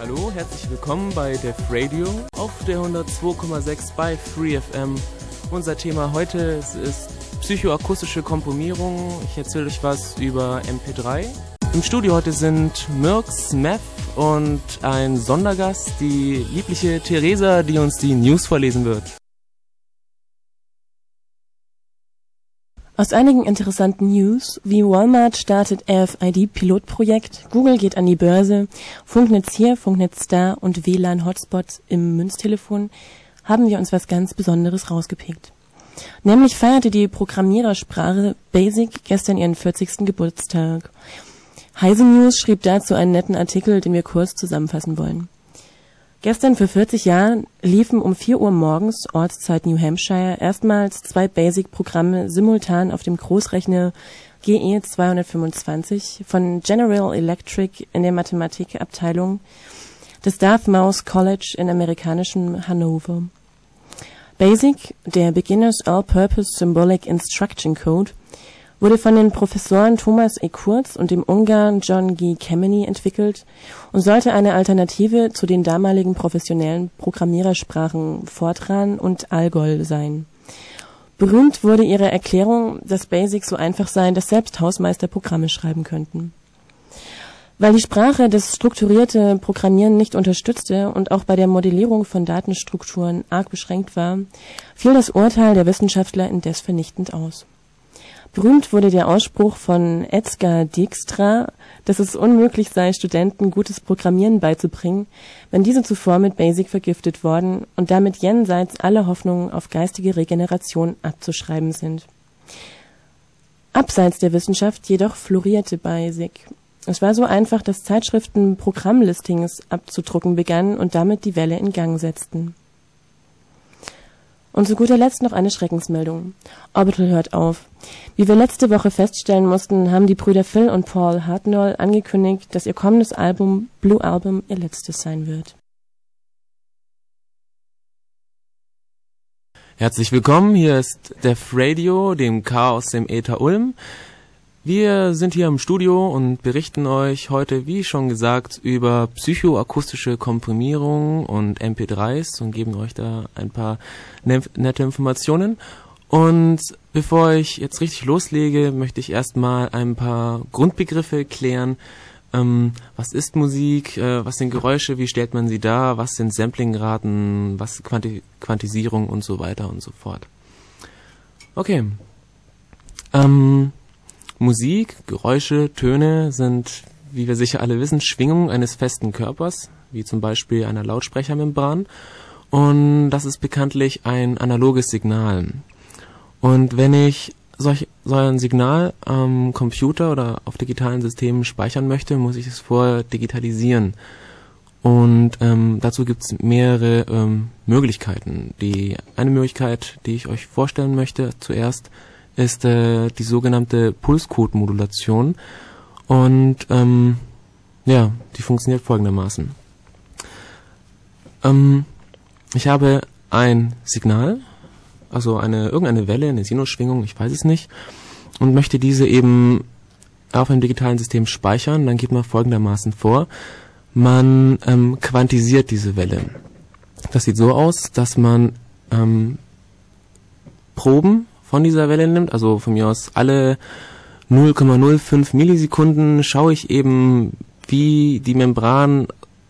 Hallo, herzlich willkommen bei Def Radio auf der 102,6 bei FreeFM. Unser Thema heute ist psychoakustische Komprimierung. Ich erzähle euch was über MP3. Im Studio heute sind Mirks, Meth und ein Sondergast, die liebliche Theresa, die uns die News vorlesen wird. Aus einigen interessanten News, wie Walmart startet RFID-Pilotprojekt, Google geht an die Börse, Funknetz hier, Funknetz da und WLAN-Hotspots im Münztelefon, haben wir uns was ganz Besonderes rausgepickt. Nämlich feierte die Programmierersprache BASIC gestern ihren 40. Geburtstag. Heise News schrieb dazu einen netten Artikel, den wir kurz zusammenfassen wollen. Gestern vor 40 Jahren liefen um 4 Uhr morgens Ortszeit New Hampshire erstmals zwei Basic-Programme simultan auf dem Großrechner GE 225 von General Electric in der Mathematikabteilung des Dartmouth College in amerikanischem Hannover. BASIC, der Beginners All-Purpose Symbolic Instruction Code, wurde von den Professoren Thomas E. Kurz und dem Ungarn John G. Kemeny entwickelt und sollte eine Alternative zu den damaligen professionellen Programmierersprachen Fortran und Algol sein. Berühmt wurde ihre Erklärung, dass BASIC so einfach sei, dass selbst Hausmeister Programme schreiben könnten. Weil die Sprache das strukturierte Programmieren nicht unterstützte und auch bei der Modellierung von Datenstrukturen arg beschränkt war, fiel das Urteil der Wissenschaftler indes vernichtend aus Berühmt wurde der Ausspruch von Edgar Dijkstra, dass es unmöglich sei, Studenten gutes Programmieren beizubringen, wenn diese zuvor mit BASIC vergiftet worden und damit jenseits aller Hoffnungen auf geistige Regeneration abzuschreiben sind. Abseits der Wissenschaft jedoch florierte BASIC. Es war so einfach, dass Zeitschriften Programmlistings abzudrucken begannen und damit die Welle in Gang setzten und zu guter Letzt noch eine Schreckensmeldung. Orbital hört auf. Wie wir letzte Woche feststellen mussten, haben die Brüder Phil und Paul Hartnell angekündigt, dass ihr kommendes Album Blue Album ihr letztes sein wird. Herzlich willkommen, hier ist Def Radio, dem Chaos dem Äther Ulm. Wir sind hier im Studio und berichten euch heute, wie schon gesagt, über psychoakustische Komprimierung und MP3s und geben euch da ein paar ne-, nette Informationen. Und bevor ich jetzt richtig loslege, möchte ich erstmal ein paar Grundbegriffe klären. Ähm, was ist Musik? Äh, was sind Geräusche? Wie stellt man sie dar? Was sind Samplingraten? Was Quanti Quantisierung und so weiter und so fort. Okay. Ähm, Musik, Geräusche, Töne sind, wie wir sicher alle wissen, Schwingungen eines festen Körpers, wie zum Beispiel einer Lautsprechermembran. Und das ist bekanntlich ein analoges Signal. Und wenn ich solch, so ein Signal am Computer oder auf digitalen Systemen speichern möchte, muss ich es vorher digitalisieren. Und ähm, dazu gibt es mehrere ähm, Möglichkeiten. Die eine Möglichkeit, die ich euch vorstellen möchte, zuerst ist äh, die sogenannte Pulscode-Modulation. Und ähm, ja, die funktioniert folgendermaßen. Ähm, ich habe ein Signal, also eine irgendeine Welle, eine Sinusschwingung, ich weiß es nicht, und möchte diese eben auf einem digitalen System speichern. Dann geht man folgendermaßen vor. Man ähm, quantisiert diese Welle. Das sieht so aus, dass man ähm, Proben von dieser Welle nimmt, also von mir aus alle 0,05 Millisekunden schaue ich eben, wie die Membran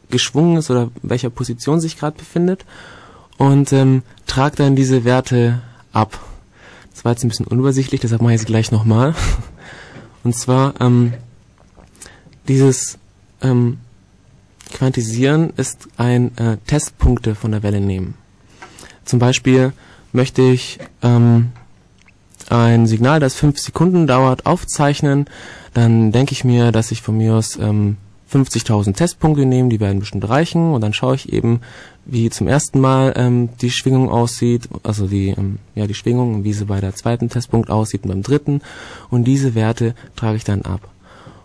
geschwungen ist oder welcher Position sich gerade befindet und ähm, trage dann diese Werte ab. Das war jetzt ein bisschen unübersichtlich, deshalb mache ich es gleich nochmal. Und zwar ähm, dieses ähm, Quantisieren ist ein äh, Testpunkte von der Welle nehmen. Zum Beispiel möchte ich ähm, ein Signal, das fünf Sekunden dauert, aufzeichnen, dann denke ich mir, dass ich von mir aus ähm, 50.000 Testpunkte nehme, die werden bestimmt reichen und dann schaue ich eben, wie zum ersten Mal ähm, die Schwingung aussieht, also die ähm, ja die Schwingung, wie sie bei der zweiten Testpunkt aussieht und beim dritten und diese Werte trage ich dann ab.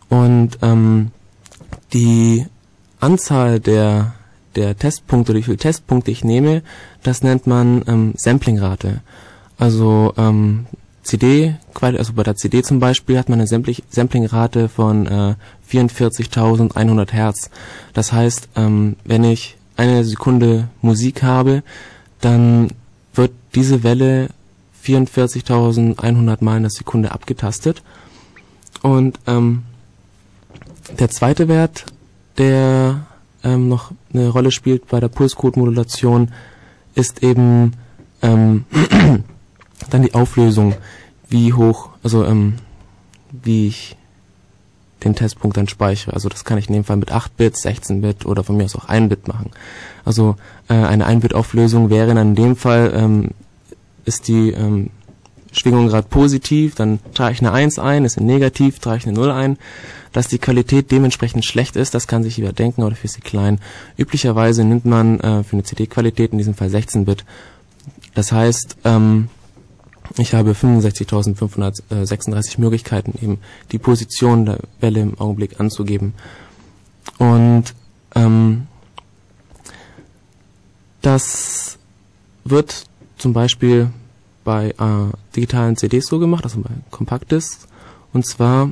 Und ähm, die Anzahl der der Testpunkte, wie viele Testpunkte ich nehme, das nennt man ähm, Samplingrate. Also ähm, CD, also bei der CD zum Beispiel, hat man eine Samplingrate von äh, 44.100 Hertz. Das heißt, ähm, wenn ich eine Sekunde Musik habe, dann wird diese Welle 44.100 Mal in der Sekunde abgetastet. Und ähm, der zweite Wert, der ähm, noch eine Rolle spielt bei der Pulscode-Modulation, ist eben ähm, dann die Auflösung, wie hoch, also ähm, wie ich den Testpunkt dann speichere. Also das kann ich in dem Fall mit 8 Bit, 16 Bit oder von mir aus auch 1 Bit machen. Also äh, eine 1 Bit Auflösung wäre dann in dem Fall ähm, ist die ähm, Schwingung gerade positiv, dann trage ich eine 1 ein, ist negativ, trage ich eine 0 ein. Dass die Qualität dementsprechend schlecht ist, das kann sich jeder denken oder für sie klein. Üblicherweise nimmt man äh, für eine CD-Qualität in diesem Fall 16 Bit. Das heißt, ähm, ich habe 65.536 Möglichkeiten, eben die Position der Welle im Augenblick anzugeben. Und ähm, das wird zum Beispiel bei äh, digitalen CDs so gemacht, also bei Kompaktdiscs. Und zwar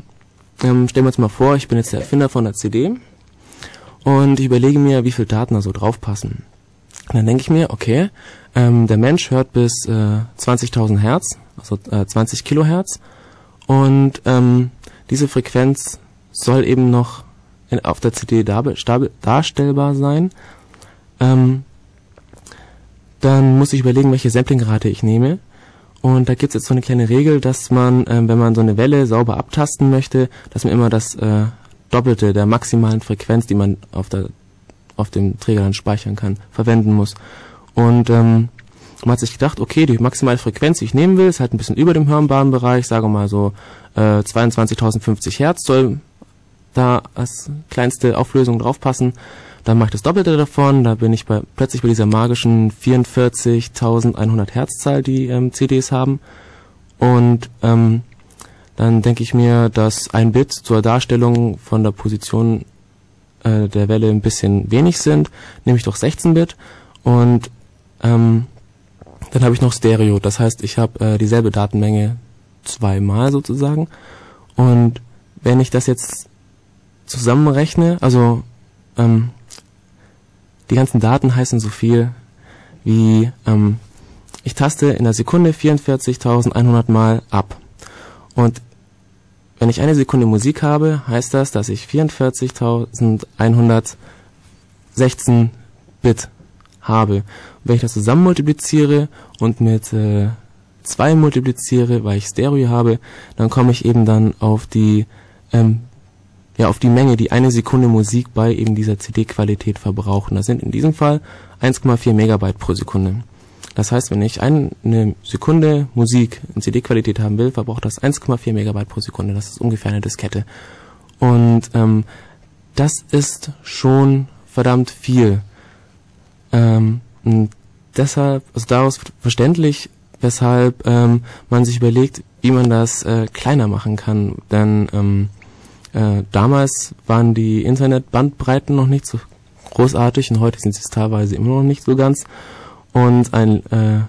ähm, stellen wir uns mal vor, ich bin jetzt der Erfinder von der CD und ich überlege mir, wie viele Daten da so draufpassen. Und dann denke ich mir, okay, ähm, der Mensch hört bis äh, 20.000 Hertz, also äh, 20 Kilohertz. Und ähm, diese Frequenz soll eben noch in, auf der CD dar, darstellbar sein. Ähm, dann muss ich überlegen, welche Samplingrate ich nehme. Und da gibt's jetzt so eine kleine Regel, dass man, ähm, wenn man so eine Welle sauber abtasten möchte, dass man immer das äh, Doppelte der maximalen Frequenz, die man auf der auf dem Träger dann speichern kann, verwenden muss. Und ähm, man hat sich gedacht, okay, die maximale Frequenz, die ich nehmen will, ist halt ein bisschen über dem hörbaren Bereich, sagen wir mal so äh, 22.050 Hertz soll da als kleinste Auflösung draufpassen. Dann mache ich das Doppelte davon, da bin ich bei, plötzlich bei dieser magischen 44.100 Hertzzahl, die ähm, CDs haben. Und ähm, dann denke ich mir, dass ein Bit zur Darstellung von der Position äh, der Welle ein bisschen wenig sind, nehme ich doch 16-Bit und ähm, dann habe ich noch Stereo. Das heißt, ich habe äh, dieselbe Datenmenge zweimal sozusagen. Und wenn ich das jetzt zusammenrechne, also ähm, die ganzen Daten heißen so viel wie ähm, ich taste in der Sekunde 44.100 Mal ab. Und wenn ich eine Sekunde Musik habe, heißt das, dass ich 44.116 Bit habe. Und wenn ich das zusammen multipliziere und mit äh, 2 multipliziere, weil ich Stereo habe, dann komme ich eben dann auf die ähm, ja auf die Menge, die eine Sekunde Musik bei eben dieser CD-Qualität verbraucht. Und das sind in diesem Fall 1,4 Megabyte pro Sekunde. Das heißt, wenn ich eine Sekunde Musik in CD-Qualität haben will, verbraucht das 1,4 Megabyte pro Sekunde. Das ist ungefähr eine Diskette. Und ähm, das ist schon verdammt viel. Ähm, deshalb, also daraus verständlich, weshalb ähm, man sich überlegt, wie man das äh, kleiner machen kann. Denn ähm, äh, damals waren die Internetbandbreiten noch nicht so großartig und heute sind sie es teilweise immer noch nicht so ganz. Und ein äh,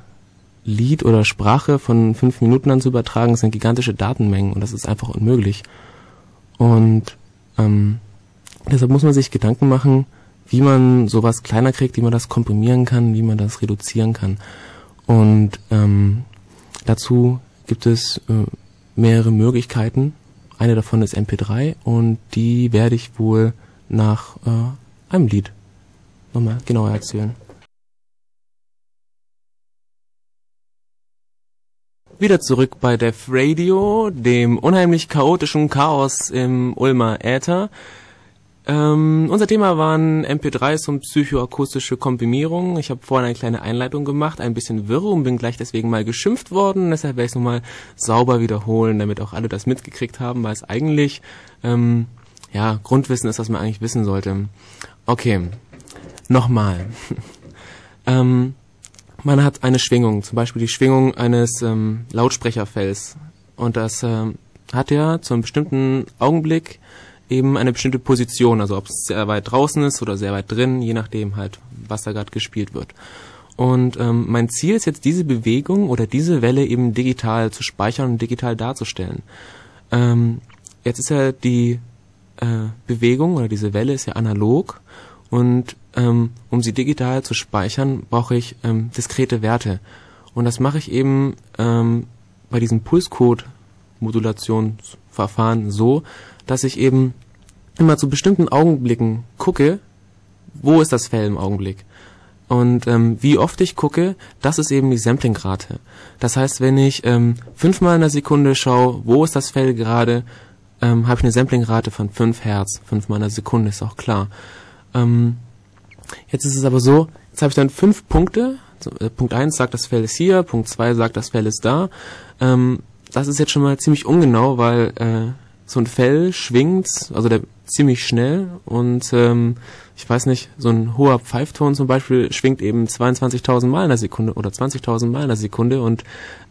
Lied oder Sprache von fünf Minuten dann zu übertragen, sind gigantische Datenmengen und das ist einfach unmöglich. Und ähm, deshalb muss man sich Gedanken machen, wie man sowas kleiner kriegt, wie man das komprimieren kann, wie man das reduzieren kann. Und ähm, dazu gibt es äh, mehrere Möglichkeiten. Eine davon ist MP3 und die werde ich wohl nach äh, einem Lied nochmal genauer erzählen. Wieder zurück bei Def Radio, dem unheimlich chaotischen Chaos im Ulmer Äther. Ähm, unser Thema waren MP3s und psychoakustische Komprimierung. Ich habe vorhin eine kleine Einleitung gemacht, ein bisschen wirr und bin gleich deswegen mal geschimpft worden. Deshalb werde ich es nochmal sauber wiederholen, damit auch alle das mitgekriegt haben, weil es eigentlich ähm, ja Grundwissen ist, was man eigentlich wissen sollte. Okay, nochmal. ähm, man hat eine Schwingung, zum Beispiel die Schwingung eines ähm, Lautsprecherfells. Und das ähm, hat ja zu einem bestimmten Augenblick eben eine bestimmte Position, also ob es sehr weit draußen ist oder sehr weit drin, je nachdem halt, was da gerade gespielt wird. Und ähm, mein Ziel ist jetzt, diese Bewegung oder diese Welle eben digital zu speichern und digital darzustellen. Ähm, jetzt ist ja die äh, Bewegung oder diese Welle ist ja analog und ähm, um sie digital zu speichern, brauche ich ähm, diskrete Werte. Und das mache ich eben ähm, bei diesem Pulscode-Modulationsverfahren so, dass ich eben immer zu bestimmten Augenblicken gucke, wo ist das Fell im Augenblick. Und ähm, wie oft ich gucke, das ist eben die Samplingrate. Das heißt, wenn ich ähm, fünfmal in der Sekunde schaue, wo ist das Fell gerade, ähm, habe ich eine Samplingrate von 5 Hertz. Fünfmal in der Sekunde ist auch klar. Ähm, jetzt ist es aber so, jetzt habe ich dann fünf Punkte. Äh, Punkt 1 sagt, das Fell ist hier, Punkt 2 sagt, das Fell ist da. Ähm, das ist jetzt schon mal ziemlich ungenau, weil äh, so ein Fell schwingt, also der ziemlich schnell und ähm, ich weiß nicht, so ein hoher Pfeifton zum Beispiel schwingt eben 22.000 Mal in der Sekunde oder 20.000 Mal in der Sekunde und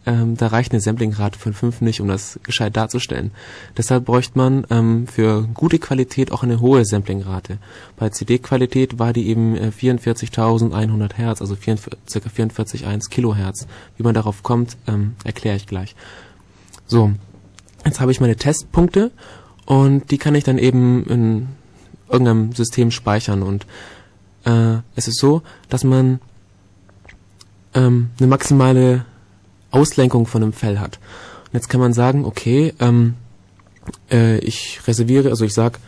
ähm, da reicht eine Samplingrate von 5 nicht, um das gescheit darzustellen. Deshalb bräuchte man ähm, für gute Qualität auch eine hohe Samplingrate. Bei CD-Qualität war die eben äh, 44.100 Hertz, also 44, ca. 44,1 Kilohertz. Wie man darauf kommt, ähm, erkläre ich gleich. So, jetzt habe ich meine Testpunkte und die kann ich dann eben in irgendeinem System speichern. Und äh, es ist so, dass man ähm, eine maximale Auslenkung von einem Fell hat. Und jetzt kann man sagen, okay, ähm, äh, ich reserviere, also ich sag,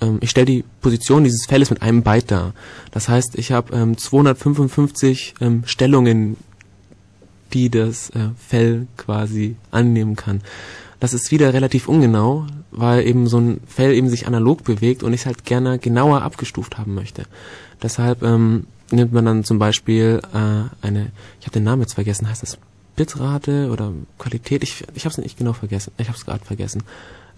ähm, ich stelle die Position dieses Felles mit einem Byte dar. Das heißt, ich habe ähm, 255 ähm, Stellungen, die das äh, Fell quasi annehmen kann. Das ist wieder relativ ungenau, weil eben so ein Fell eben sich analog bewegt und ich es halt gerne genauer abgestuft haben möchte. Deshalb ähm, nimmt man dann zum Beispiel äh, eine, ich habe den Namen jetzt vergessen, heißt das Bitrate oder Qualität? Ich, ich habe es nicht genau vergessen, ich habe es gerade vergessen.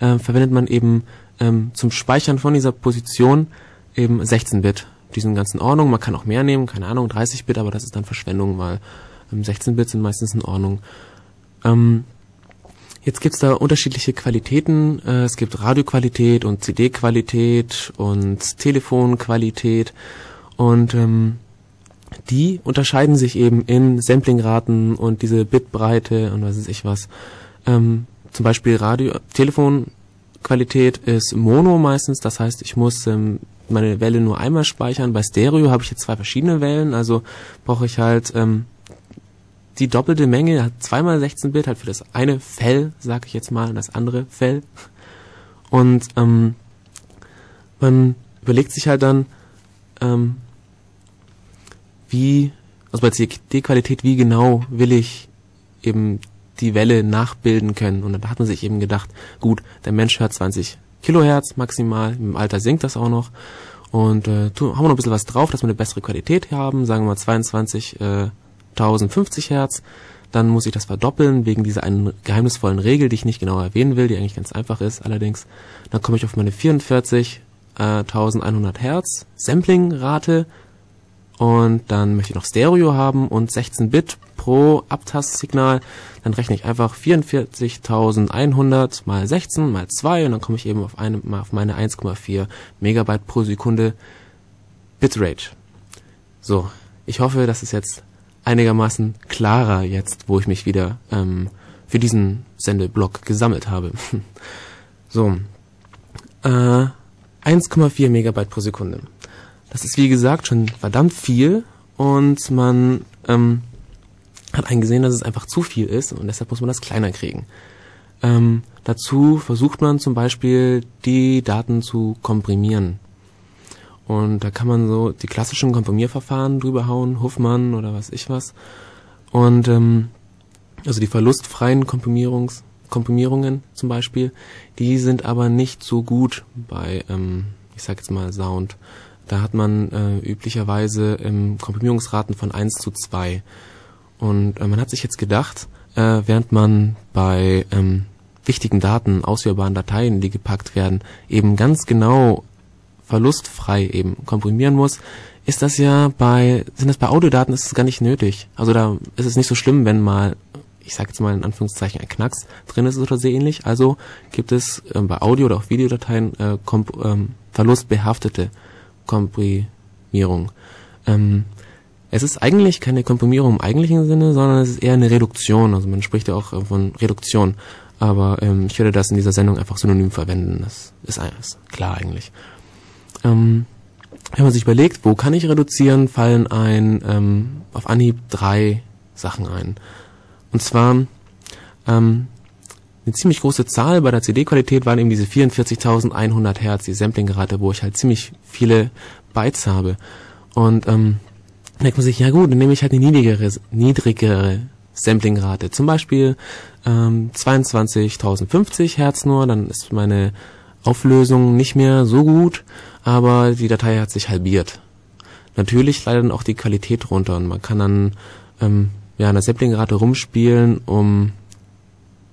Ähm, verwendet man eben ähm, zum Speichern von dieser Position eben 16 Bit. Die sind ganz in Ordnung, man kann auch mehr nehmen, keine Ahnung, 30 Bit, aber das ist dann Verschwendung, weil ähm, 16 Bit sind meistens in Ordnung. Ähm, Jetzt gibt's da unterschiedliche Qualitäten. Äh, es gibt Radioqualität und CD-Qualität und Telefonqualität. Und ähm, die unterscheiden sich eben in Samplingraten und diese Bitbreite und was weiß ich was. Ähm, zum Beispiel Radio, Telefonqualität ist Mono meistens, das heißt, ich muss ähm, meine Welle nur einmal speichern. Bei Stereo habe ich jetzt zwei verschiedene Wellen, also brauche ich halt ähm, die doppelte Menge, hat zweimal 16 Bit, halt für das eine Fell, sag ich jetzt mal, das andere Fell. Und ähm, man überlegt sich halt dann, ähm, wie, also bei CD-Qualität, wie genau will ich eben die Welle nachbilden können. Und da hat man sich eben gedacht, gut, der Mensch hört 20 Kilohertz maximal, im Alter sinkt das auch noch. Und äh, tun, haben wir noch ein bisschen was drauf, dass wir eine bessere Qualität haben, sagen wir mal 22 äh, 1050 Hertz. Dann muss ich das verdoppeln wegen dieser einen geheimnisvollen Regel, die ich nicht genau erwähnen will, die eigentlich ganz einfach ist allerdings. Dann komme ich auf meine 44.100 Hertz Sampling-Rate und dann möchte ich noch Stereo haben und 16 Bit pro Abtastsignal. Dann rechne ich einfach 44.100 mal 16 mal 2 und dann komme ich eben auf, eine, auf meine 1,4 Megabyte pro Sekunde Bitrate. So, ich hoffe, das ist jetzt einigermaßen klarer jetzt, wo ich mich wieder ähm, für diesen Sendeblock gesammelt habe. so, äh, 1,4 Megabyte pro Sekunde. Das ist wie gesagt schon verdammt viel und man ähm, hat eingesehen, dass es einfach zu viel ist und deshalb muss man das kleiner kriegen. Ähm, dazu versucht man zum Beispiel die Daten zu komprimieren. Und da kann man so die klassischen Komprimierverfahren drüber hauen, Huffmann oder was ich was. Und ähm, also die verlustfreien Komprimierungs Komprimierungen zum Beispiel, die sind aber nicht so gut bei, ähm, ich sag jetzt mal Sound. Da hat man äh, üblicherweise ähm, Komprimierungsraten von 1 zu 2. Und äh, man hat sich jetzt gedacht, äh, während man bei ähm, wichtigen Daten, ausführbaren Dateien, die gepackt werden, eben ganz genau verlustfrei eben komprimieren muss, ist das ja bei, sind das bei Audiodaten ist es gar nicht nötig. Also da ist es nicht so schlimm, wenn mal, ich sage jetzt mal in Anführungszeichen ein Knacks drin ist oder so ähnlich. Also gibt es äh, bei Audio- oder auch Videodateien äh, komp ähm, verlustbehaftete Komprimierung. Ähm, es ist eigentlich keine Komprimierung im eigentlichen Sinne, sondern es ist eher eine Reduktion. Also man spricht ja auch äh, von Reduktion. Aber ähm, ich würde das in dieser Sendung einfach synonym verwenden. Das ist, ist klar eigentlich. Ähm, wenn man sich überlegt, wo kann ich reduzieren, fallen ein ähm, auf Anhieb drei Sachen ein. Und zwar ähm, eine ziemlich große Zahl bei der CD-Qualität waren eben diese 44.100 Hertz, die Samplingrate, wo ich halt ziemlich viele Bytes habe. Und ähm, denkt man sich, ja gut, dann nehme ich halt eine niedrigere, niedrigere Samplingrate. Zum Beispiel ähm, 22.050 Hertz nur, dann ist meine Auflösung nicht mehr so gut, aber die Datei hat sich halbiert. Natürlich leidet dann auch die Qualität runter und man kann dann ähm, ja, an der Samplingrate rumspielen, um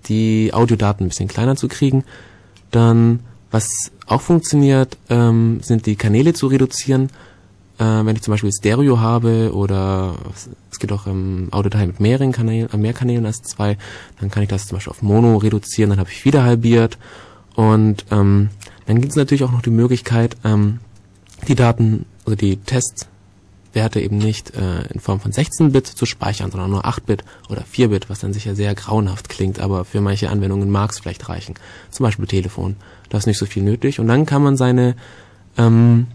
die Audiodaten ein bisschen kleiner zu kriegen. Dann, was auch funktioniert, ähm, sind die Kanäle zu reduzieren. Äh, wenn ich zum Beispiel Stereo habe oder es gibt auch ähm, Audiodatei mit mehreren Kanälen, äh, mehr Kanälen als zwei, dann kann ich das zum Beispiel auf Mono reduzieren, dann habe ich wieder halbiert. Und ähm, dann gibt es natürlich auch noch die Möglichkeit, ähm, die Daten, also die Tests Werte eben nicht äh, in Form von 16-Bit zu speichern, sondern nur 8-Bit oder 4-Bit, was dann sicher sehr grauenhaft klingt, aber für manche Anwendungen mag es vielleicht reichen. Zum Beispiel Telefon, da ist nicht so viel nötig. Und dann kann man seine, ähm,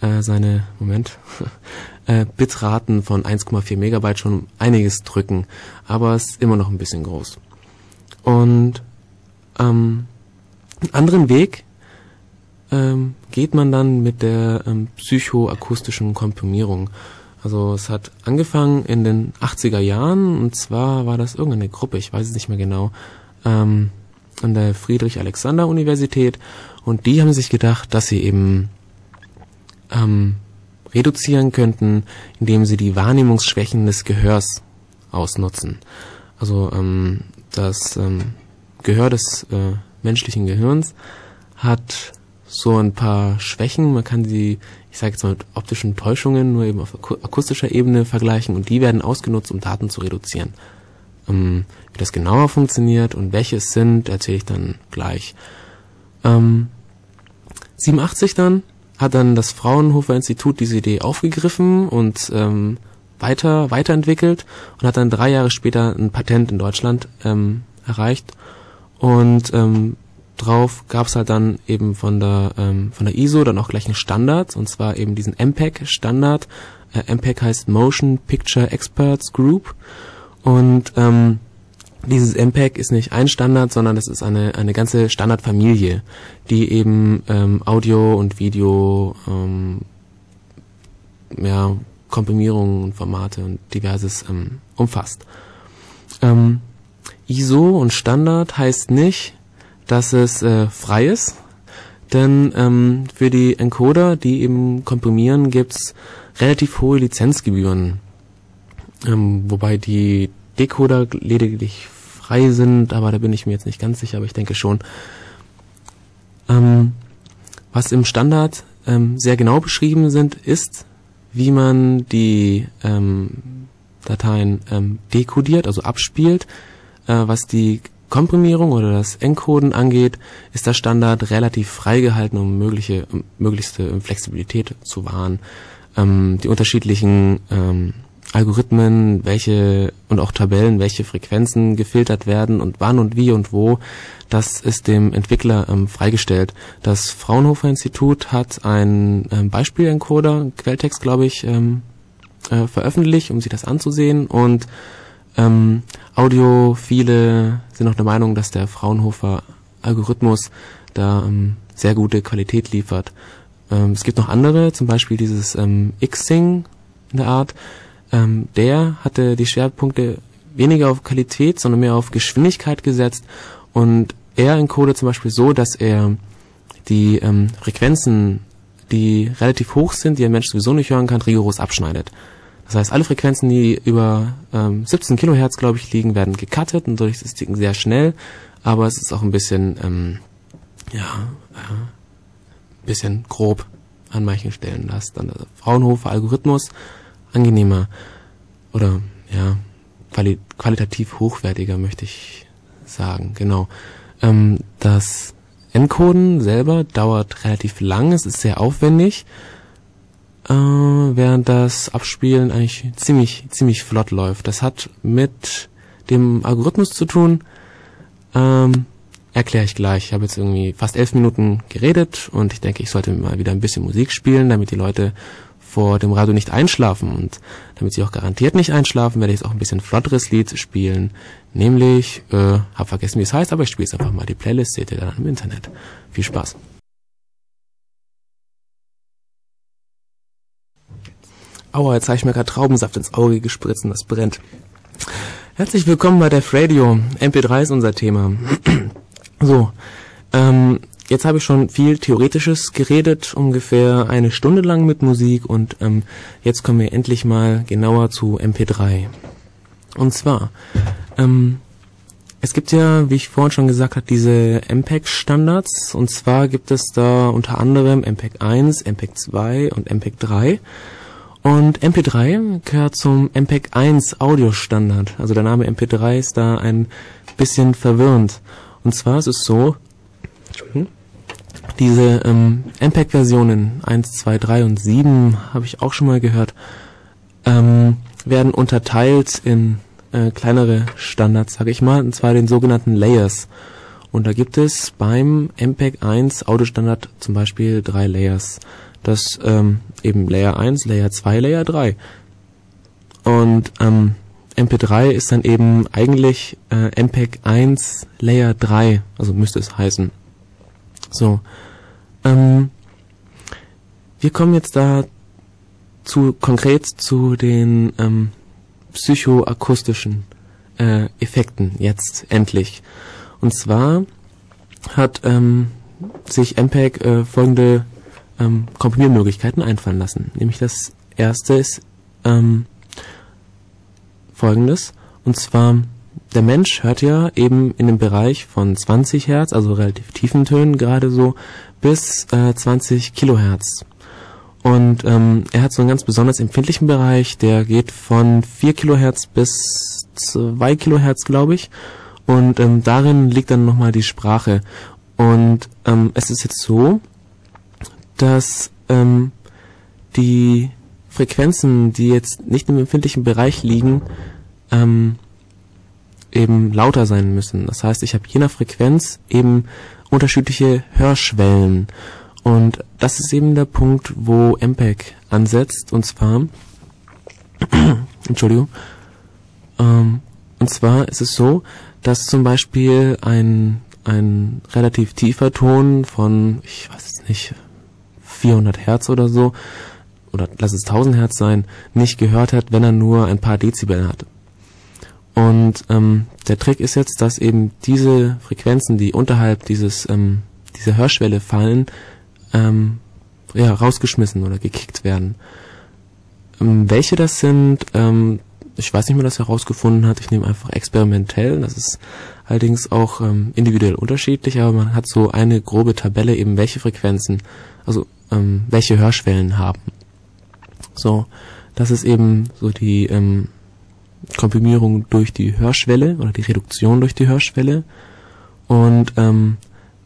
äh, seine, Moment, äh, Bitraten von 1,4 Megabyte schon einiges drücken, aber es ist immer noch ein bisschen groß. Und ähm, einen anderen Weg, ähm, geht man dann mit der ähm, psychoakustischen Komprimierung. Also es hat angefangen in den 80er Jahren und zwar war das irgendeine Gruppe, ich weiß es nicht mehr genau, ähm, an der Friedrich-Alexander-Universität und die haben sich gedacht, dass sie eben ähm, reduzieren könnten, indem sie die Wahrnehmungsschwächen des Gehörs ausnutzen. Also ähm, das ähm, Gehör des äh, menschlichen Gehirns hat so ein paar Schwächen. Man kann sie, ich sage jetzt mal, mit optischen Täuschungen nur eben auf akustischer Ebene vergleichen und die werden ausgenutzt, um Daten zu reduzieren. Ähm, wie das genauer funktioniert und welche es sind, erzähle ich dann gleich. Ähm, 87 dann hat dann das Fraunhofer Institut diese Idee aufgegriffen und ähm, weiter weiterentwickelt und hat dann drei Jahre später ein Patent in Deutschland ähm, erreicht und ähm, drauf gab es halt dann eben von der ähm, von der ISO dann auch gleich einen Standard und zwar eben diesen MPEG Standard. Äh, MPEG heißt Motion Picture Experts Group und ähm, dieses MPEG ist nicht ein Standard, sondern das ist eine eine ganze Standardfamilie, die eben ähm, Audio und Video ähm, ja Komprimierungen und Formate und diverses ähm, umfasst. Ähm, ISO und Standard heißt nicht, dass es äh, frei ist. Denn ähm, für die Encoder, die eben komprimieren, gibt's relativ hohe Lizenzgebühren. Ähm, wobei die Decoder lediglich frei sind, aber da bin ich mir jetzt nicht ganz sicher, aber ich denke schon. Ähm, was im Standard ähm, sehr genau beschrieben sind, ist, wie man die ähm, Dateien ähm, dekodiert, also abspielt, was die Komprimierung oder das Encoden angeht, ist der Standard relativ frei gehalten, um mögliche, möglichste Flexibilität zu wahren. Ähm, die unterschiedlichen ähm, Algorithmen, welche und auch Tabellen, welche Frequenzen gefiltert werden und wann und wie und wo, das ist dem Entwickler ähm, freigestellt. Das Fraunhofer Institut hat einen ähm, Beispielencoder, Quelltext glaube ich, ähm, äh, veröffentlicht, um sich das anzusehen und ähm, Audiophile sind auch der Meinung, dass der Fraunhofer Algorithmus da ähm, sehr gute Qualität liefert. Ähm, es gibt noch andere, zum Beispiel dieses ähm, Xing in der Art. Ähm, der hatte die Schwerpunkte weniger auf Qualität, sondern mehr auf Geschwindigkeit gesetzt und er encodet zum Beispiel so, dass er die ähm, Frequenzen, die relativ hoch sind, die ein Mensch sowieso nicht hören kann, rigoros abschneidet. Das heißt, alle Frequenzen, die über ähm, 17 Kilohertz, glaube ich, liegen, werden gecuttet und dadurch ist das Ding sehr schnell, aber es ist auch ein bisschen, ähm, ja, äh, bisschen grob an manchen Stellen. Da ist dann der Fraunhofer Algorithmus angenehmer oder ja, quali qualitativ hochwertiger, möchte ich sagen, genau. Ähm, das Encoden selber dauert relativ lang, es ist sehr aufwendig. Äh, während das Abspielen eigentlich ziemlich, ziemlich flott läuft. Das hat mit dem Algorithmus zu tun. Ähm, erkläre ich gleich. Ich habe jetzt irgendwie fast elf Minuten geredet und ich denke, ich sollte mal wieder ein bisschen Musik spielen, damit die Leute vor dem Radio nicht einschlafen. Und damit sie auch garantiert nicht einschlafen, werde ich jetzt auch ein bisschen flotteres Lied spielen. Nämlich, äh, hab vergessen, wie es heißt, aber ich spiele es einfach mal. Die Playlist seht ihr dann im Internet. Viel Spaß. Aua, jetzt habe ich mir gerade Traubensaft ins Auge gespritzt und das brennt. Herzlich willkommen bei Def Radio. MP3 ist unser Thema. so, ähm, jetzt habe ich schon viel Theoretisches geredet, ungefähr eine Stunde lang mit Musik und ähm, jetzt kommen wir endlich mal genauer zu MP3. Und zwar, ähm, es gibt ja, wie ich vorhin schon gesagt habe, diese MPEG-Standards. Und zwar gibt es da unter anderem MPEG 1, MPEG 2 und MPEG 3. Und MP3 gehört zum MPEG 1 Audiostandard. Also der Name MP3 ist da ein bisschen verwirrend. Und zwar ist es so, diese ähm, MPEG-Versionen 1, 2, 3 und 7 habe ich auch schon mal gehört, ähm, werden unterteilt in äh, kleinere Standards, sage ich mal, und zwar den sogenannten Layers. Und da gibt es beim MPEG 1 Audiostandard zum Beispiel drei Layers. Das ähm, eben Layer 1, Layer 2, Layer 3. Und ähm, MP3 ist dann eben eigentlich äh, MPEG 1 Layer 3, also müsste es heißen. So. Ähm, wir kommen jetzt da zu konkret zu den ähm, psychoakustischen äh, Effekten jetzt endlich. Und zwar hat ähm, sich MPEG äh, folgende ähm, Komprimiermöglichkeiten einfallen lassen. Nämlich das erste ist ähm, folgendes. Und zwar, der Mensch hört ja eben in dem Bereich von 20 Hertz, also relativ tiefen Tönen gerade so, bis äh, 20 Kilohertz. Und ähm, er hat so einen ganz besonders empfindlichen Bereich, der geht von 4 Kilohertz bis 2 Kilohertz, glaube ich. Und ähm, darin liegt dann nochmal die Sprache. Und ähm, es ist jetzt so, dass ähm, die Frequenzen, die jetzt nicht im empfindlichen Bereich liegen, ähm, eben lauter sein müssen. Das heißt, ich habe je nach Frequenz eben unterschiedliche Hörschwellen. Und das ist eben der Punkt, wo MPEG ansetzt, und zwar, Entschuldigung, ähm, und zwar ist es so, dass zum Beispiel ein, ein relativ tiefer Ton von, ich weiß es nicht, 400 Hertz oder so, oder lass es 1000 Hertz sein, nicht gehört hat, wenn er nur ein paar Dezibel hat. Und ähm, der Trick ist jetzt, dass eben diese Frequenzen, die unterhalb dieses ähm, dieser Hörschwelle fallen, ähm, ja, rausgeschmissen oder gekickt werden. Ähm, welche das sind, ähm, ich weiß nicht, wer das herausgefunden hat. Ich nehme einfach experimentell. Das ist allerdings auch ähm, individuell unterschiedlich, aber man hat so eine grobe Tabelle, eben welche Frequenzen, also ähm, welche Hörschwellen haben. So, das ist eben so die ähm, Komprimierung durch die Hörschwelle oder die Reduktion durch die Hörschwelle. Und ähm,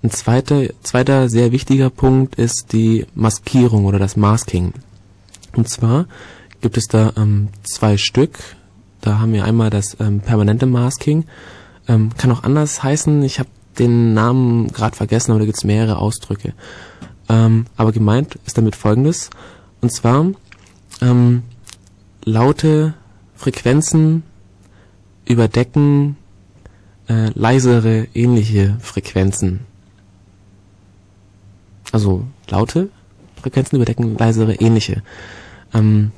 ein zweiter, zweiter sehr wichtiger Punkt ist die Maskierung oder das Masking. Und zwar gibt es da ähm, zwei Stück. Da haben wir einmal das ähm, permanente Masking. Ähm, kann auch anders heißen. Ich habe den Namen gerade vergessen, aber da gibt es mehrere Ausdrücke. Ähm, aber gemeint ist damit folgendes. Und zwar ähm, laute Frequenzen überdecken äh, leisere ähnliche Frequenzen. Also laute Frequenzen überdecken leisere ähnliche. Ähm,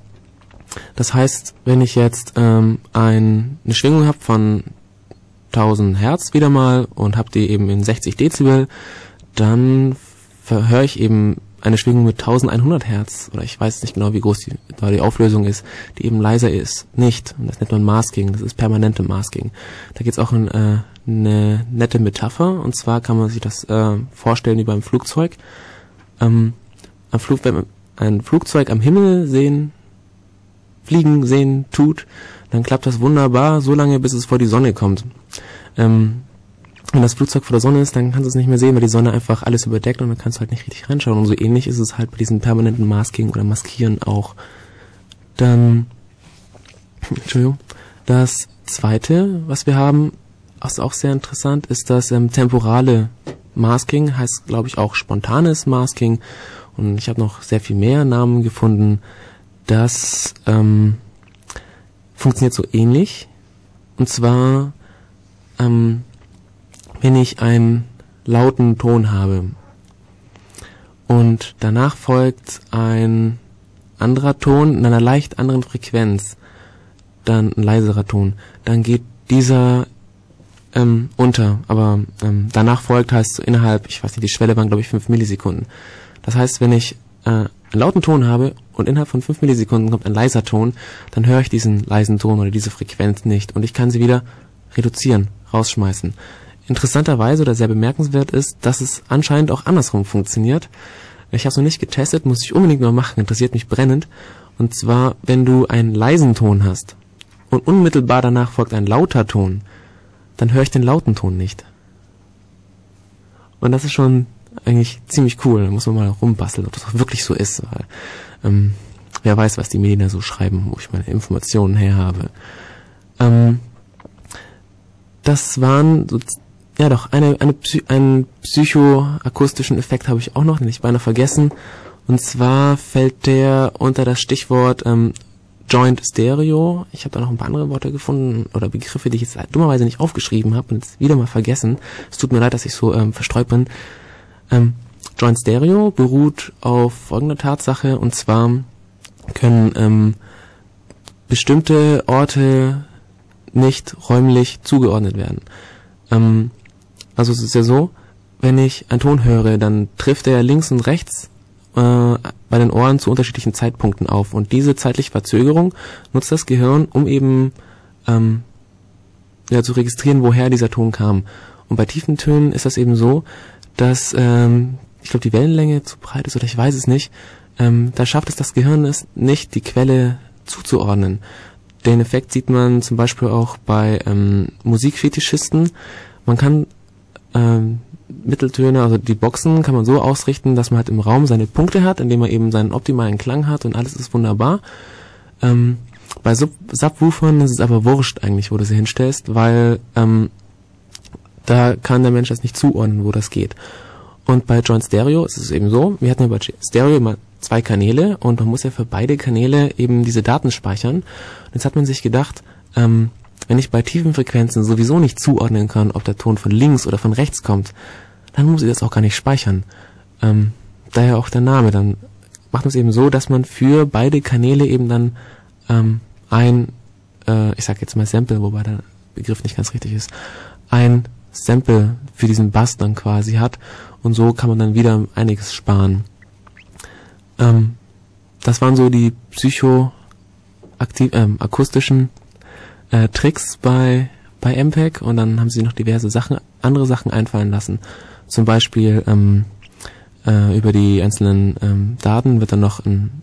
das heißt, wenn ich jetzt ähm, ein, eine Schwingung habe von 1000 Hertz wieder mal und habe die eben in 60 Dezibel, dann verhöre ich eben eine Schwingung mit 1100 Hertz, oder ich weiß nicht genau, wie groß die, da die Auflösung ist, die eben leiser ist, nicht. Und das nennt man Masking, das ist permanente Masking. Da gibt's auch ein, äh, eine nette Metapher, und zwar kann man sich das äh, vorstellen wie beim Flugzeug. Ähm, am Flug, wenn man ein Flugzeug am Himmel sehen, fliegen sehen tut, dann klappt das wunderbar, so lange bis es vor die Sonne kommt. Ähm, wenn das Flugzeug vor der Sonne ist, dann kannst du es nicht mehr sehen, weil die Sonne einfach alles überdeckt und dann kannst du halt nicht richtig reinschauen. Und so ähnlich ist es halt bei diesem permanenten Masking oder Maskieren auch. Dann, Entschuldigung, das zweite, was wir haben, was auch sehr interessant ist, das ähm, temporale Masking, heißt glaube ich auch spontanes Masking. Und ich habe noch sehr viel mehr Namen gefunden. Das ähm, funktioniert so ähnlich. Und zwar, ähm, wenn ich einen lauten Ton habe und danach folgt ein anderer Ton in einer leicht anderen Frequenz, dann ein leiserer Ton, dann geht dieser ähm, unter, aber ähm, danach folgt heißt so innerhalb, ich weiß nicht, die Schwelle waren glaube ich 5 Millisekunden. Das heißt, wenn ich äh, einen lauten Ton habe und innerhalb von 5 Millisekunden kommt ein leiser Ton, dann höre ich diesen leisen Ton oder diese Frequenz nicht und ich kann sie wieder reduzieren, rausschmeißen. Interessanterweise oder sehr bemerkenswert ist, dass es anscheinend auch andersrum funktioniert. Ich habe es noch nicht getestet, muss ich unbedingt mal machen, interessiert mich brennend. Und zwar, wenn du einen leisen Ton hast und unmittelbar danach folgt ein lauter Ton, dann höre ich den lauten Ton nicht. Und das ist schon eigentlich ziemlich cool. Da muss man mal rumbasteln, ob das auch wirklich so ist. Weil, ähm, wer weiß, was die Medien da so schreiben, wo ich meine Informationen her habe. Ähm, das waren so, ja doch, eine, eine Psy einen psychoakustischen Effekt habe ich auch noch, den ich beinahe vergessen. Und zwar fällt der unter das Stichwort ähm, Joint Stereo. Ich habe da noch ein paar andere Worte gefunden oder Begriffe, die ich jetzt dummerweise nicht aufgeschrieben habe und jetzt wieder mal vergessen. Es tut mir leid, dass ich so ähm, verstreut bin. Ähm, Joint Stereo beruht auf folgender Tatsache und zwar können ähm, bestimmte Orte nicht räumlich zugeordnet werden. Ähm, also es ist ja so, wenn ich einen Ton höre, dann trifft er links und rechts äh, bei den Ohren zu unterschiedlichen Zeitpunkten auf. Und diese zeitliche Verzögerung nutzt das Gehirn, um eben ähm, ja, zu registrieren, woher dieser Ton kam. Und bei tiefen Tönen ist das eben so, dass ähm, ich glaube die Wellenlänge zu breit ist oder ich weiß es nicht. Ähm, da schafft es das Gehirn es nicht, die Quelle zuzuordnen. Den Effekt sieht man zum Beispiel auch bei ähm, Musikfetischisten. Man kann ähm, Mitteltöne, also die Boxen kann man so ausrichten, dass man halt im Raum seine Punkte hat, indem man eben seinen optimalen Klang hat und alles ist wunderbar. Ähm, bei Sub Subwoofern ist es aber wurscht eigentlich, wo du sie hinstellst, weil ähm, da kann der Mensch das nicht zuordnen, wo das geht. Und bei Joint Stereo ist es eben so, wir hatten ja bei Stereo immer zwei Kanäle und man muss ja für beide Kanäle eben diese Daten speichern. Und jetzt hat man sich gedacht, ähm, wenn ich bei tiefen Frequenzen sowieso nicht zuordnen kann, ob der Ton von links oder von rechts kommt, dann muss ich das auch gar nicht speichern. Ähm, daher auch der Name. Dann macht man es eben so, dass man für beide Kanäle eben dann ähm, ein, äh, ich sag jetzt mal Sample, wobei der Begriff nicht ganz richtig ist, ein Sample für diesen Bass dann quasi hat und so kann man dann wieder einiges sparen. Ähm, das waren so die psycho aktiv, ähm, akustischen äh, Tricks bei bei MPEG und dann haben sie noch diverse Sachen, andere Sachen einfallen lassen. Zum Beispiel ähm, äh, über die einzelnen ähm, Daten wird dann noch ein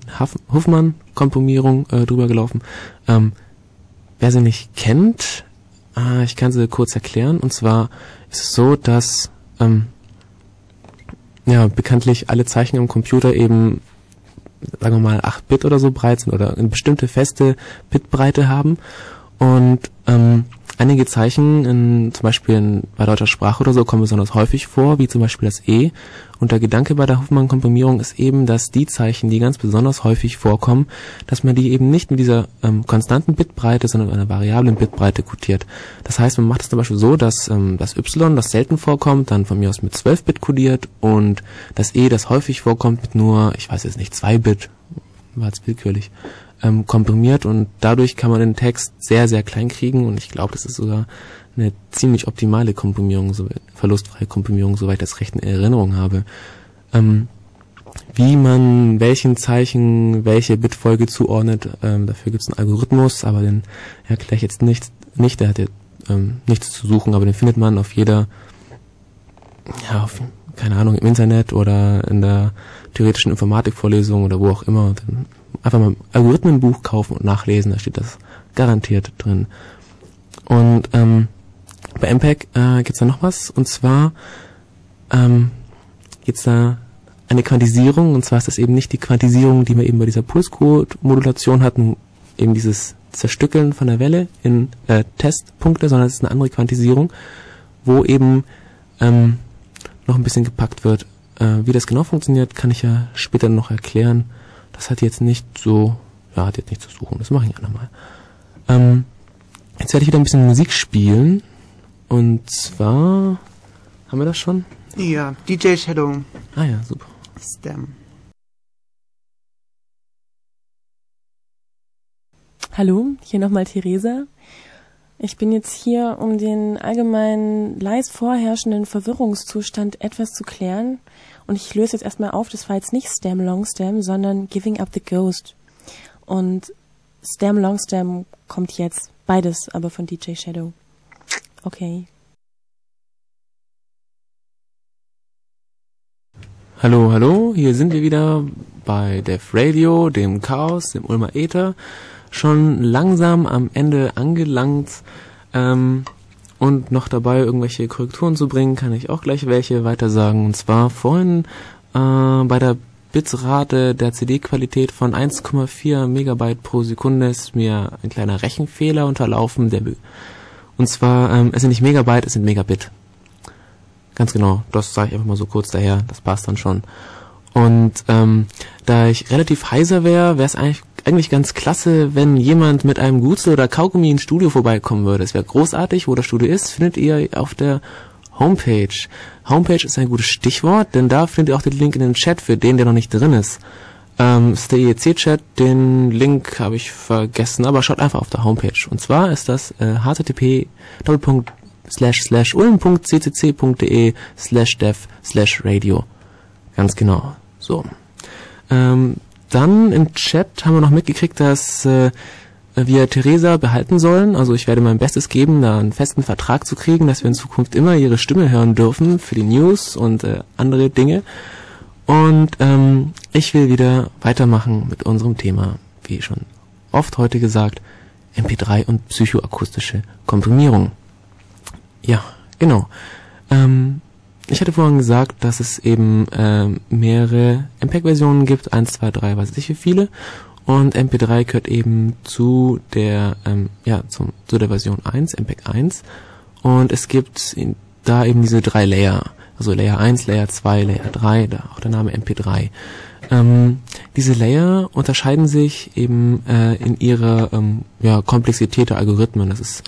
Huffmann-Komprimierung äh, drüber gelaufen. Ähm, wer sie nicht kennt, äh, ich kann sie kurz erklären. Und zwar ist es so, dass ähm, ja bekanntlich alle Zeichen im Computer eben sagen wir mal 8 Bit oder so breit sind oder eine bestimmte feste Bitbreite haben. Und ähm, einige Zeichen, in, zum Beispiel in, bei deutscher Sprache oder so, kommen besonders häufig vor, wie zum Beispiel das E. Und der Gedanke bei der Hoffmann-Komprimierung ist eben, dass die Zeichen, die ganz besonders häufig vorkommen, dass man die eben nicht mit dieser ähm, konstanten Bitbreite, sondern mit einer variablen Bitbreite codiert. Das heißt, man macht es zum Beispiel so, dass ähm, das Y, das selten vorkommt, dann von mir aus mit 12 Bit codiert und das E, das häufig vorkommt, mit nur, ich weiß jetzt nicht, 2 Bit, war jetzt willkürlich, ähm, komprimiert und dadurch kann man den Text sehr, sehr klein kriegen und ich glaube, das ist sogar eine ziemlich optimale Komprimierung, so, verlustfreie Komprimierung, soweit ich das recht in Erinnerung habe. Ähm, wie man welchen Zeichen welche Bitfolge zuordnet, ähm, dafür gibt es einen Algorithmus, aber den erkläre ich jetzt nicht, nicht der hat ja ähm, nichts zu suchen, aber den findet man auf jeder, ja, auf, keine Ahnung, im Internet oder in der theoretischen Informatikvorlesung oder wo auch immer. Dann einfach mal ein Algorithmenbuch kaufen und nachlesen, da steht das garantiert drin. Und ähm, bei MPEG äh, gibt da noch was, und zwar ähm, gibt da eine Quantisierung, und zwar ist das eben nicht die Quantisierung, die wir eben bei dieser Pulscode-Modulation hatten, eben dieses Zerstückeln von der Welle in äh, Testpunkte, sondern es ist eine andere Quantisierung, wo eben ähm, noch ein bisschen gepackt wird. Äh, wie das genau funktioniert, kann ich ja später noch erklären. Das hat jetzt nicht so, ja, hat jetzt nicht zu suchen. Das mache ich auch nochmal. Ähm, jetzt werde ich wieder ein bisschen Musik spielen. Und zwar, haben wir das schon? Ja, DJ Shadow. Ah ja, super. Stem. Hallo, hier nochmal Theresa. Ich bin jetzt hier, um den allgemeinen leis vorherrschenden Verwirrungszustand etwas zu klären. Und ich löse jetzt erstmal auf, das war jetzt nicht Stem Long Stem, sondern Giving Up the Ghost. Und Stem Long Stem kommt jetzt. Beides, aber von DJ Shadow. Okay. Hallo, hallo, hier sind wir wieder bei Def Radio, dem Chaos, dem Ulmer Äther schon langsam am Ende angelangt ähm, und noch dabei irgendwelche Korrekturen zu bringen, kann ich auch gleich welche weiter sagen. Und zwar vorhin äh, bei der Bitrate der CD-Qualität von 1,4 Megabyte pro Sekunde ist mir ein kleiner Rechenfehler unterlaufen. Der und zwar, ähm, es sind nicht Megabyte, es sind Megabit. Ganz genau, das sage ich einfach mal so kurz daher, das passt dann schon. Und ähm, da ich relativ heiser wäre, wäre es eigentlich eigentlich ganz klasse, wenn jemand mit einem Gutsel oder Kaugummi ins Studio vorbeikommen würde. Es wäre großartig. Wo das Studio ist, findet ihr auf der Homepage. Homepage ist ein gutes Stichwort, denn da findet ihr auch den Link in den Chat für den, der noch nicht drin ist. Ähm, ist der IEC-Chat, den Link habe ich vergessen, aber schaut einfach auf der Homepage. Und zwar ist das äh, http ulm.ccc.de slash dev slash radio. Ganz genau. So. Ähm, dann im Chat haben wir noch mitgekriegt, dass äh, wir Theresa behalten sollen. Also ich werde mein Bestes geben, da einen festen Vertrag zu kriegen, dass wir in Zukunft immer ihre Stimme hören dürfen für die News und äh, andere Dinge. Und ähm, ich will wieder weitermachen mit unserem Thema, wie schon oft heute gesagt, MP3 und psychoakustische Komprimierung. Ja, genau. Ähm, ich hatte vorhin gesagt, dass es eben äh, mehrere MPEG-Versionen gibt, 1, 2, 3, weiß ich wie viele. Und MP3 gehört eben zu der, ähm, ja, zum, zu der Version 1, MPEG 1. Und es gibt in, da eben diese drei Layer. Also Layer 1, Layer 2, Layer 3, da auch der Name MP3. Ähm, diese Layer unterscheiden sich eben äh, in ihrer ähm, ja, Komplexität der Algorithmen. Das ist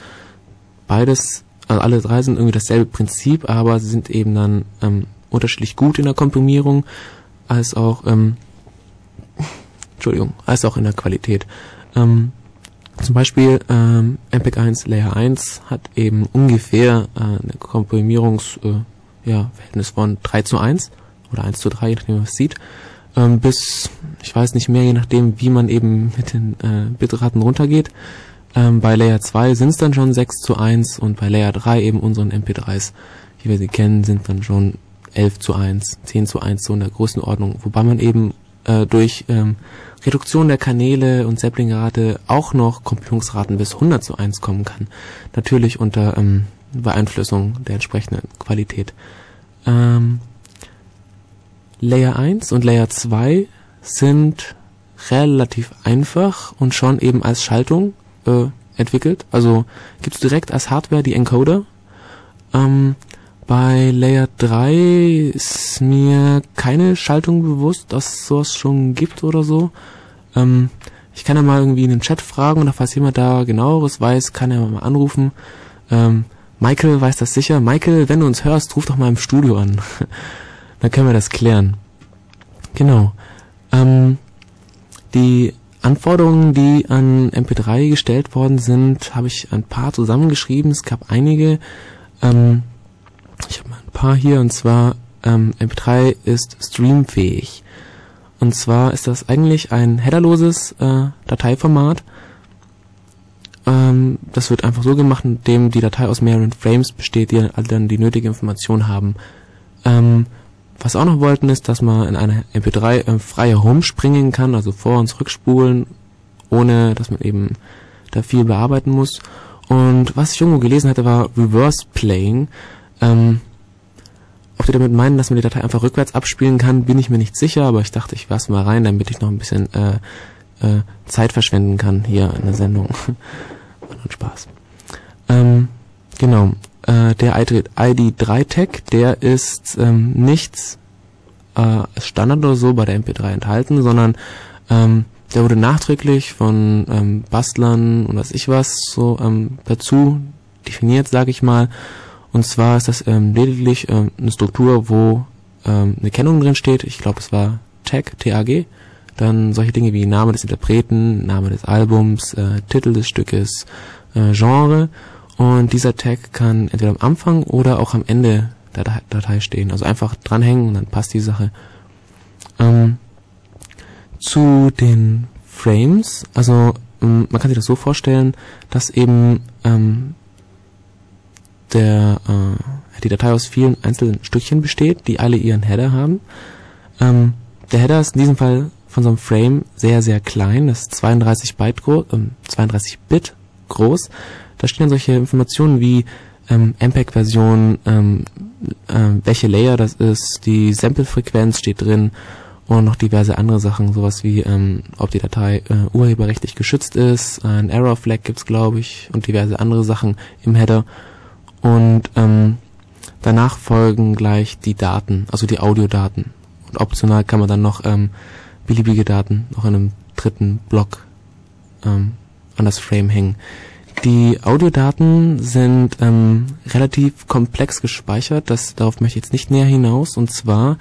beides also alle drei sind irgendwie dasselbe Prinzip, aber sie sind eben dann ähm, unterschiedlich gut in der Komprimierung, als auch, ähm, Entschuldigung, als auch in der Qualität. Ähm, zum Beispiel ähm, MPEG 1 Layer 1 hat eben ungefähr äh, eine Komprimierungs äh, ja, Verhältnis von 3 zu 1 oder 1 zu 3, je nachdem, was sieht, ähm, bis, ich weiß nicht mehr, je nachdem, wie man eben mit den äh, Bitraten runtergeht. Ähm, bei Layer 2 sind es dann schon 6 zu 1 und bei Layer 3 eben unseren MP3s, wie wir sie kennen, sind dann schon 11 zu 1, 10 zu 1 so in der Größenordnung, wobei man eben äh, durch ähm, Reduktion der Kanäle und Saplingrate auch noch Komprimierungsraten bis 100 zu 1 kommen kann. Natürlich unter ähm, Beeinflussung der entsprechenden Qualität. Ähm, Layer 1 und Layer 2 sind relativ einfach und schon eben als Schaltung äh, entwickelt. Also gibt's direkt als Hardware die Encoder. Ähm, bei Layer 3 ist mir keine Schaltung bewusst, dass sowas schon gibt oder so. Ähm, ich kann ja mal irgendwie in den Chat fragen oder falls jemand da genaueres weiß, kann er mal anrufen. Ähm, Michael weiß das sicher. Michael, wenn du uns hörst, ruf doch mal im Studio an. Dann können wir das klären. Genau. Ähm, die Anforderungen, die an MP3 gestellt worden sind, habe ich ein paar zusammengeschrieben. Es gab einige. Ähm, ich habe mal ein paar hier und zwar ähm, MP3 ist streamfähig. Und zwar ist das eigentlich ein headerloses äh, Dateiformat. Ähm, das wird einfach so gemacht, indem die Datei aus mehreren Frames besteht, die dann die nötige Information haben. Ähm, was auch noch wollten, ist, dass man in eine MP3 äh, freie Home springen kann, also vor- und zurückspulen, ohne dass man eben da viel bearbeiten muss. Und was ich irgendwo gelesen hatte, war Reverse Playing. Ähm, ob die damit meinen, dass man die Datei einfach rückwärts abspielen kann, bin ich mir nicht sicher, aber ich dachte, ich werfe mal rein, damit ich noch ein bisschen äh, äh, Zeit verschwenden kann hier in der Sendung. Macht Spaß. Ähm, genau. Äh, der ID3-Tag, der ist ähm, nichts äh, Standard oder so bei der MP3 enthalten, sondern ähm, der wurde nachträglich von ähm, Bastlern und was ich was so ähm, dazu definiert, sage ich mal. Und zwar ist das ähm, lediglich ähm, eine Struktur, wo ähm, eine Kennung drin steht. Ich glaube, es war Tag, T-A-G. Dann solche Dinge wie Name des Interpreten, Name des Albums, äh, Titel des Stückes, äh, Genre. Und dieser Tag kann entweder am Anfang oder auch am Ende der Datei stehen. Also einfach dranhängen und dann passt die Sache. Ähm, zu den Frames, also ähm, man kann sich das so vorstellen, dass eben ähm, der äh, die Datei aus vielen einzelnen Stückchen besteht, die alle ihren Header haben. Ähm, der Header ist in diesem Fall von so einem Frame sehr, sehr klein, das ist 32 Byte groß, ähm, 32 Bit groß. Da stehen dann solche Informationen wie ähm, MPEG-Version, ähm, äh, welche Layer das ist, die Sample-Frequenz steht drin und noch diverse andere Sachen, sowas wie ähm, ob die Datei äh, urheberrechtlich geschützt ist, ein Error Flag gibt's glaube ich und diverse andere Sachen im Header und ähm, danach folgen gleich die Daten, also die Audiodaten und optional kann man dann noch ähm, beliebige Daten noch in einem dritten Block ähm, an das Frame hängen. Die Audiodaten sind ähm, relativ komplex gespeichert, das, darauf möchte ich jetzt nicht näher hinaus. Und zwar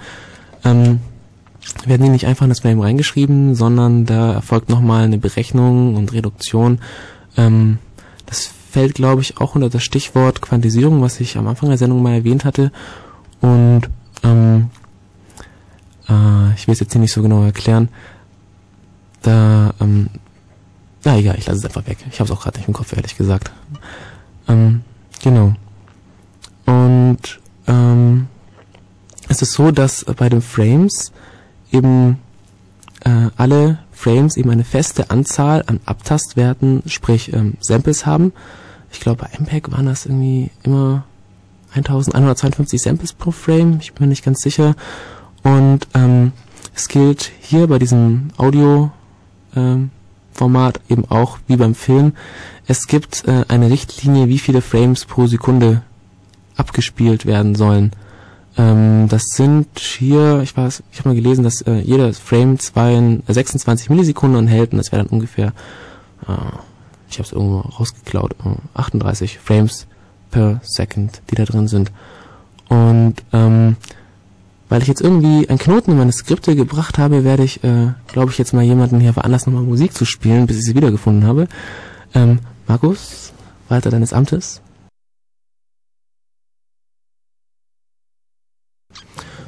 ähm, werden die nicht einfach in das Frame reingeschrieben, sondern da erfolgt nochmal eine Berechnung und Reduktion. Ähm, das fällt, glaube ich, auch unter das Stichwort Quantisierung, was ich am Anfang der Sendung mal erwähnt hatte. Und ähm, äh, ich will es jetzt hier nicht so genau erklären. Da, ähm, na egal, ich lasse es einfach weg. Ich habe es auch gerade nicht im Kopf, ehrlich gesagt. Ähm, genau. Und ähm, es ist so, dass bei den Frames eben äh, alle Frames eben eine feste Anzahl an Abtastwerten, sprich ähm, Samples haben. Ich glaube, bei MPEG waren das irgendwie immer 1152 Samples pro Frame. Ich bin mir nicht ganz sicher. Und ähm, es gilt hier bei diesem Audio ähm, Format eben auch wie beim Film. Es gibt äh, eine Richtlinie, wie viele Frames pro Sekunde abgespielt werden sollen. Ähm, das sind hier, ich weiß, ich habe mal gelesen, dass äh, jeder Frame zwei, äh, 26 Millisekunden enthält und das wäre dann ungefähr, äh, ich habe es irgendwo rausgeklaut, äh, 38 Frames per Second, die da drin sind. Und ähm, weil ich jetzt irgendwie einen Knoten in meine Skripte gebracht habe, werde ich, äh, glaube ich, jetzt mal jemanden hier veranlassen, nochmal Musik zu spielen, bis ich sie wiedergefunden habe. Ähm, Markus, Walter deines Amtes.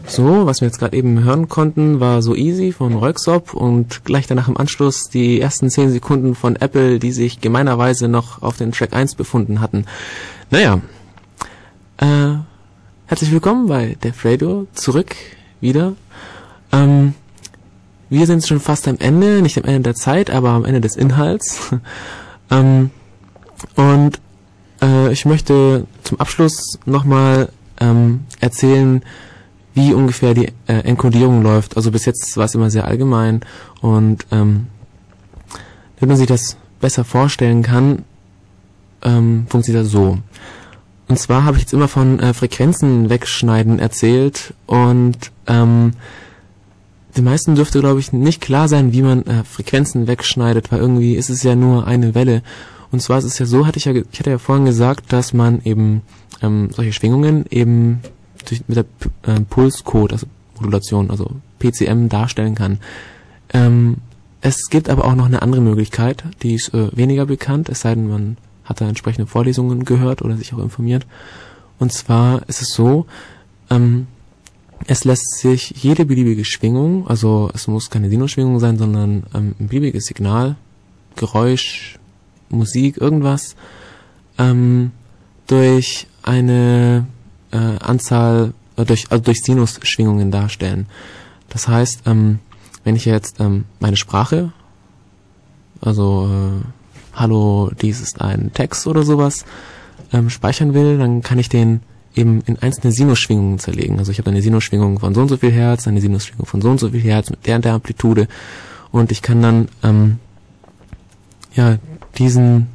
So, was wir jetzt gerade eben hören konnten, war So Easy von Royksop und gleich danach im Anschluss die ersten 10 Sekunden von Apple, die sich gemeinerweise noch auf den Track 1 befunden hatten. Naja, Herzlich willkommen bei Def Radio, zurück wieder. Ähm, wir sind schon fast am Ende, nicht am Ende der Zeit, aber am Ende des Inhalts. ähm, und äh, ich möchte zum Abschluss nochmal ähm, erzählen, wie ungefähr die äh, Enkodierung läuft. Also bis jetzt war es immer sehr allgemein und ähm, damit man sich das besser vorstellen kann, ähm, funktioniert das so. Und zwar habe ich jetzt immer von äh, Frequenzen wegschneiden erzählt und ähm, den meisten dürfte, glaube ich, nicht klar sein, wie man äh, Frequenzen wegschneidet, weil irgendwie ist es ja nur eine Welle. Und zwar ist es ja so, hatte ich ja, ich hatte ja vorhin gesagt, dass man eben ähm, solche Schwingungen eben durch, mit der P äh, Pulscode, also Modulation, also PCM darstellen kann. Ähm, es gibt aber auch noch eine andere Möglichkeit, die ist äh, weniger bekannt, es sei denn, man hat er entsprechende Vorlesungen gehört oder sich auch informiert. Und zwar ist es so, ähm, es lässt sich jede beliebige Schwingung, also es muss keine Sinusschwingung sein, sondern ähm, ein beliebiges Signal, Geräusch, Musik, irgendwas, ähm, durch eine äh, Anzahl, äh, durch, also durch Sinusschwingungen darstellen. Das heißt, ähm, wenn ich jetzt ähm, meine Sprache, also äh, hallo, dies ist ein Text oder sowas, ähm, speichern will, dann kann ich den eben in einzelne Sinusschwingungen zerlegen. Also ich habe eine Sinusschwingung von so und so viel Hertz, eine Sinusschwingung von so und so viel Hertz mit der und der Amplitude und ich kann dann ähm, ja diesen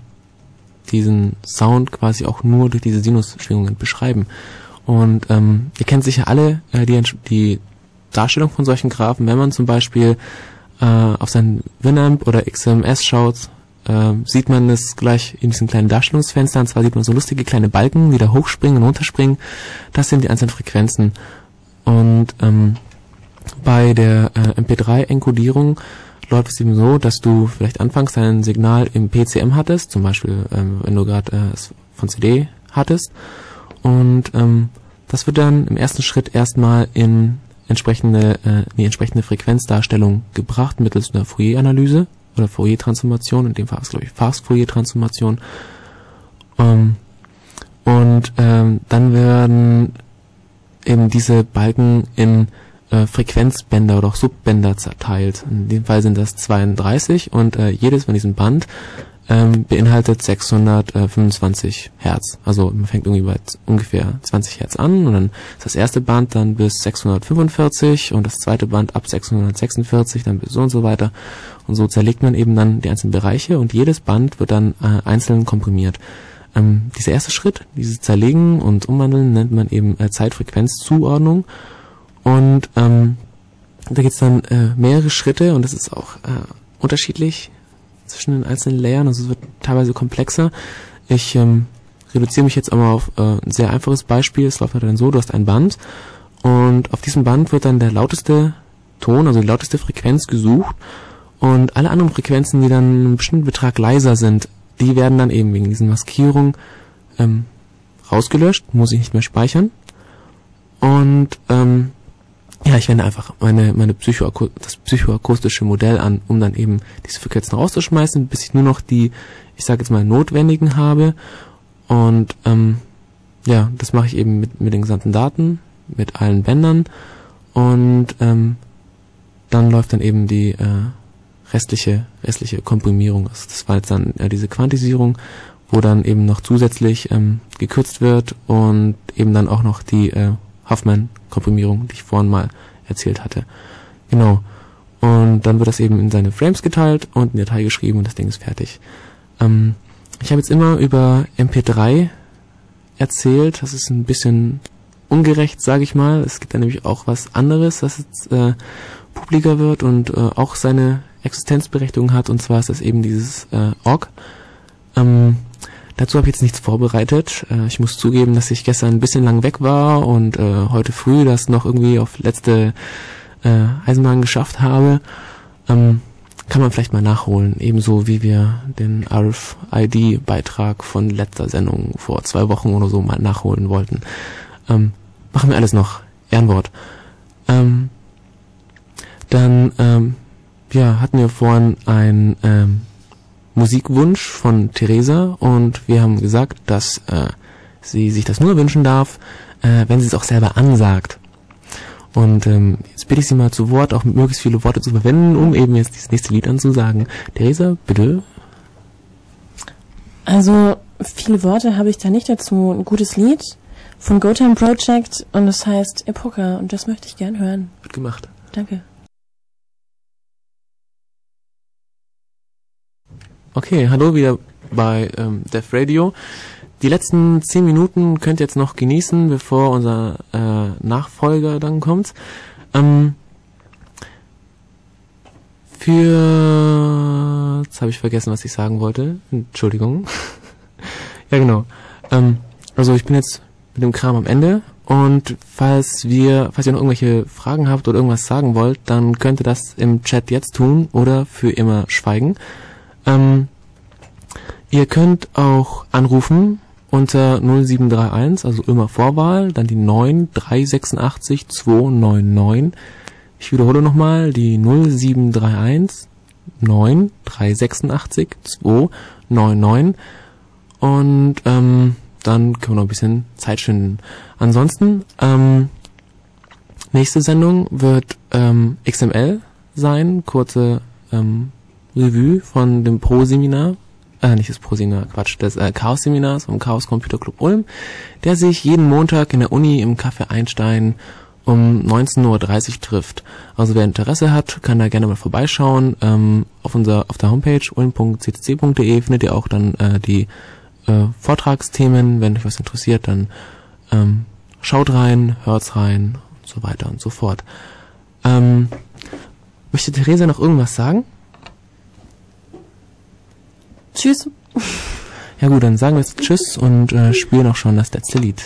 diesen Sound quasi auch nur durch diese Sinusschwingungen beschreiben. Und ähm, ihr kennt sicher alle äh, die, die Darstellung von solchen Graphen, wenn man zum Beispiel äh, auf sein Winamp oder XMS schaut, äh, sieht man es gleich in diesem kleinen Darstellungsfenster. Und zwar sieht man so lustige kleine Balken, die da hochspringen und runterspringen. Das sind die einzelnen Frequenzen. Und ähm, bei der äh, MP3-Enkodierung läuft es eben so, dass du vielleicht anfangs dein Signal im PCM hattest, zum Beispiel ähm, wenn du gerade äh, es von CD hattest. Und ähm, das wird dann im ersten Schritt erstmal in entsprechende, äh, die entsprechende Frequenzdarstellung gebracht mittels einer Fourier-Analyse oder Fourier-Transformation, in dem Fall ist glaube ich Fast-Fourier-Transformation. Ähm, und ähm, dann werden eben diese Balken in äh, Frequenzbänder oder auch Subbänder zerteilt. In dem Fall sind das 32 und äh, jedes von diesen Band ähm, beinhaltet 625 Hertz. Also man fängt irgendwie bei ungefähr 20 Hertz an und dann ist das erste Band dann bis 645 und das zweite Band ab 646, dann bis so und so weiter. Und so zerlegt man eben dann die einzelnen Bereiche und jedes Band wird dann äh, einzeln komprimiert. Ähm, dieser erste Schritt, dieses Zerlegen und Umwandeln, nennt man eben äh, Zeitfrequenzzuordnung. Und ähm, da gibt's dann äh, mehrere Schritte und das ist auch äh, unterschiedlich zwischen den einzelnen Layern. Also es wird teilweise komplexer. Ich ähm, reduziere mich jetzt aber auf äh, ein sehr einfaches Beispiel. Es läuft halt dann so, du hast ein Band und auf diesem Band wird dann der lauteste Ton, also die lauteste Frequenz gesucht und alle anderen Frequenzen, die dann einen bestimmten Betrag leiser sind, die werden dann eben wegen diesen Maskierung ähm, rausgelöscht, muss ich nicht mehr speichern. Und ähm, ja, ich wende einfach meine, meine Psychoaku das psychoakustische Modell an, um dann eben diese Frequenzen rauszuschmeißen, bis ich nur noch die, ich sage jetzt mal, notwendigen habe. Und ähm, ja, das mache ich eben mit, mit den gesamten Daten, mit allen Bändern. Und ähm, dann läuft dann eben die äh, restliche, restliche Komprimierung. Also das war jetzt dann ja, diese Quantisierung, wo dann eben noch zusätzlich ähm, gekürzt wird und eben dann auch noch die äh, Huffman-Komprimierung, die ich vorhin mal erzählt hatte. Genau. Und dann wird das eben in seine Frames geteilt und in die Datei geschrieben und das Ding ist fertig. Ähm, ich habe jetzt immer über MP3 erzählt. Das ist ein bisschen ungerecht, sage ich mal. Es gibt da nämlich auch was anderes, das jetzt äh, publiker wird und äh, auch seine Existenzberechtigung hat. Und zwar ist das eben dieses äh, OGG. Ähm, Dazu habe ich jetzt nichts vorbereitet. Äh, ich muss zugeben, dass ich gestern ein bisschen lang weg war und äh, heute früh das noch irgendwie auf letzte äh, Eisenbahn geschafft habe. Ähm, kann man vielleicht mal nachholen, ebenso wie wir den RFID-Beitrag von letzter Sendung vor zwei Wochen oder so mal nachholen wollten. Ähm, machen wir alles noch. Ehrenwort. Ähm, dann ähm, ja, hatten wir vorhin ein ähm, Musikwunsch von Theresa und wir haben gesagt, dass äh, sie sich das nur wünschen darf, äh, wenn sie es auch selber ansagt. Und ähm, jetzt bitte ich Sie mal zu Wort, auch möglichst viele Worte zu verwenden, um eben jetzt dieses nächste Lied anzusagen. Theresa, bitte. Also viele Worte habe ich da nicht dazu. Ein gutes Lied von GoTime Project und es heißt Epocha und das möchte ich gern hören. Wird gemacht. Danke. Okay, hallo wieder bei ähm, Def Radio. Die letzten zehn Minuten könnt ihr jetzt noch genießen, bevor unser äh, Nachfolger dann kommt. Ähm, für jetzt habe ich vergessen, was ich sagen wollte. Entschuldigung. ja genau. Ähm, also ich bin jetzt mit dem Kram am Ende und falls wir, falls ihr noch irgendwelche Fragen habt oder irgendwas sagen wollt, dann könnt ihr das im Chat jetzt tun oder für immer schweigen. Ähm, ihr könnt auch anrufen unter 0731, also immer Vorwahl, dann die 9 386 299. Ich wiederhole nochmal die 0731 9 386 299 und ähm, dann können wir noch ein bisschen Zeit schinden. Ansonsten, ähm, nächste Sendung wird ähm, XML sein, kurze ähm, Revue von dem Pro-Seminar, äh, nicht das Pro-Seminar, Quatsch, des äh, Chaos-Seminars vom Chaos Computer Club Ulm, der sich jeden Montag in der Uni im Café Einstein um 19.30 Uhr trifft. Also wer Interesse hat, kann da gerne mal vorbeischauen. Ähm, auf unserer auf der Homepage ulm.ccc.de findet ihr auch dann äh, die äh, Vortragsthemen. Wenn euch was interessiert, dann ähm, schaut rein, hört's rein und so weiter und so fort. Ähm, möchte Theresa noch irgendwas sagen? Tschüss. Ja gut, dann sagen wir jetzt Tschüss und äh, spielen auch schon das letzte Lied.